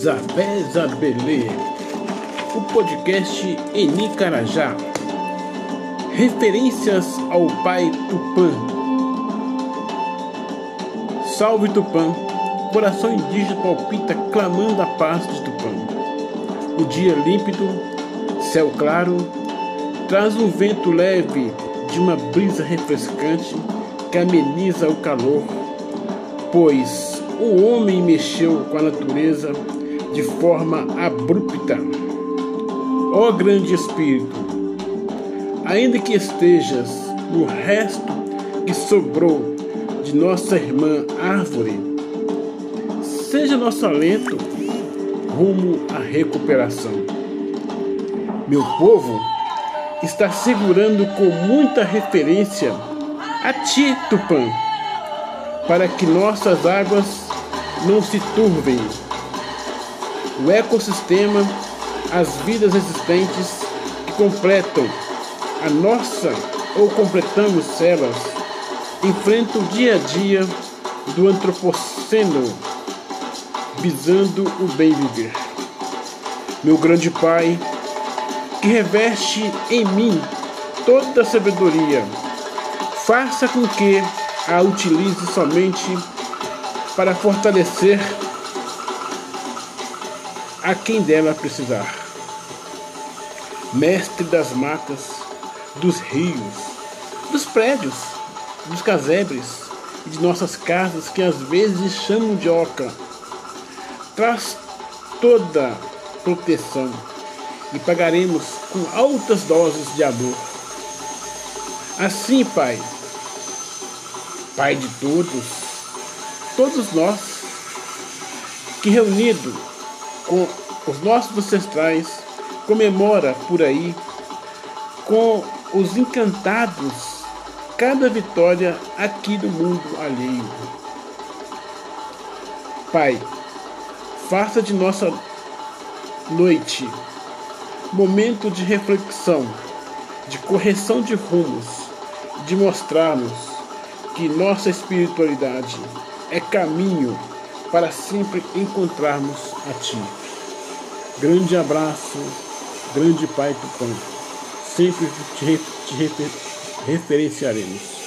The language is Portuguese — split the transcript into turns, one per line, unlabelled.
Zabé Zabelê, o podcast em Nicarajá. Referências ao pai Tupã. Salve Tupã, coração indígena palpita clamando a paz de Tupã. O dia límpido, céu claro, traz um vento leve de uma brisa refrescante que ameniza o calor, pois o homem mexeu com a natureza de forma abrupta. Ó grande Espírito, ainda que estejas no resto que sobrou de nossa irmã árvore, seja nosso alento rumo à recuperação. Meu povo está segurando com muita referência a ti, Tupã, para que nossas águas não se turvem. O ecossistema, as vidas existentes que completam a nossa ou completamos elas, enfrentam o dia a dia do antropoceno, visando o bem viver. Meu grande Pai, que reveste em mim toda a sabedoria, faça com que a utilize somente para fortalecer a quem dela precisar. Mestre das matas, dos rios, dos prédios, dos casebres e de nossas casas que às vezes chamam de oca, traz toda proteção e pagaremos com altas doses de amor. Assim, Pai, Pai de todos, todos nós, que reunido com os nossos ancestrais, comemora por aí com os encantados cada vitória aqui do mundo alheio. Pai, faça de nossa noite momento de reflexão, de correção de rumos, de mostrarmos que nossa espiritualidade é caminho para sempre encontrarmos a Ti. Grande abraço, grande Pai Tupã. Sempre te, te referenciaremos.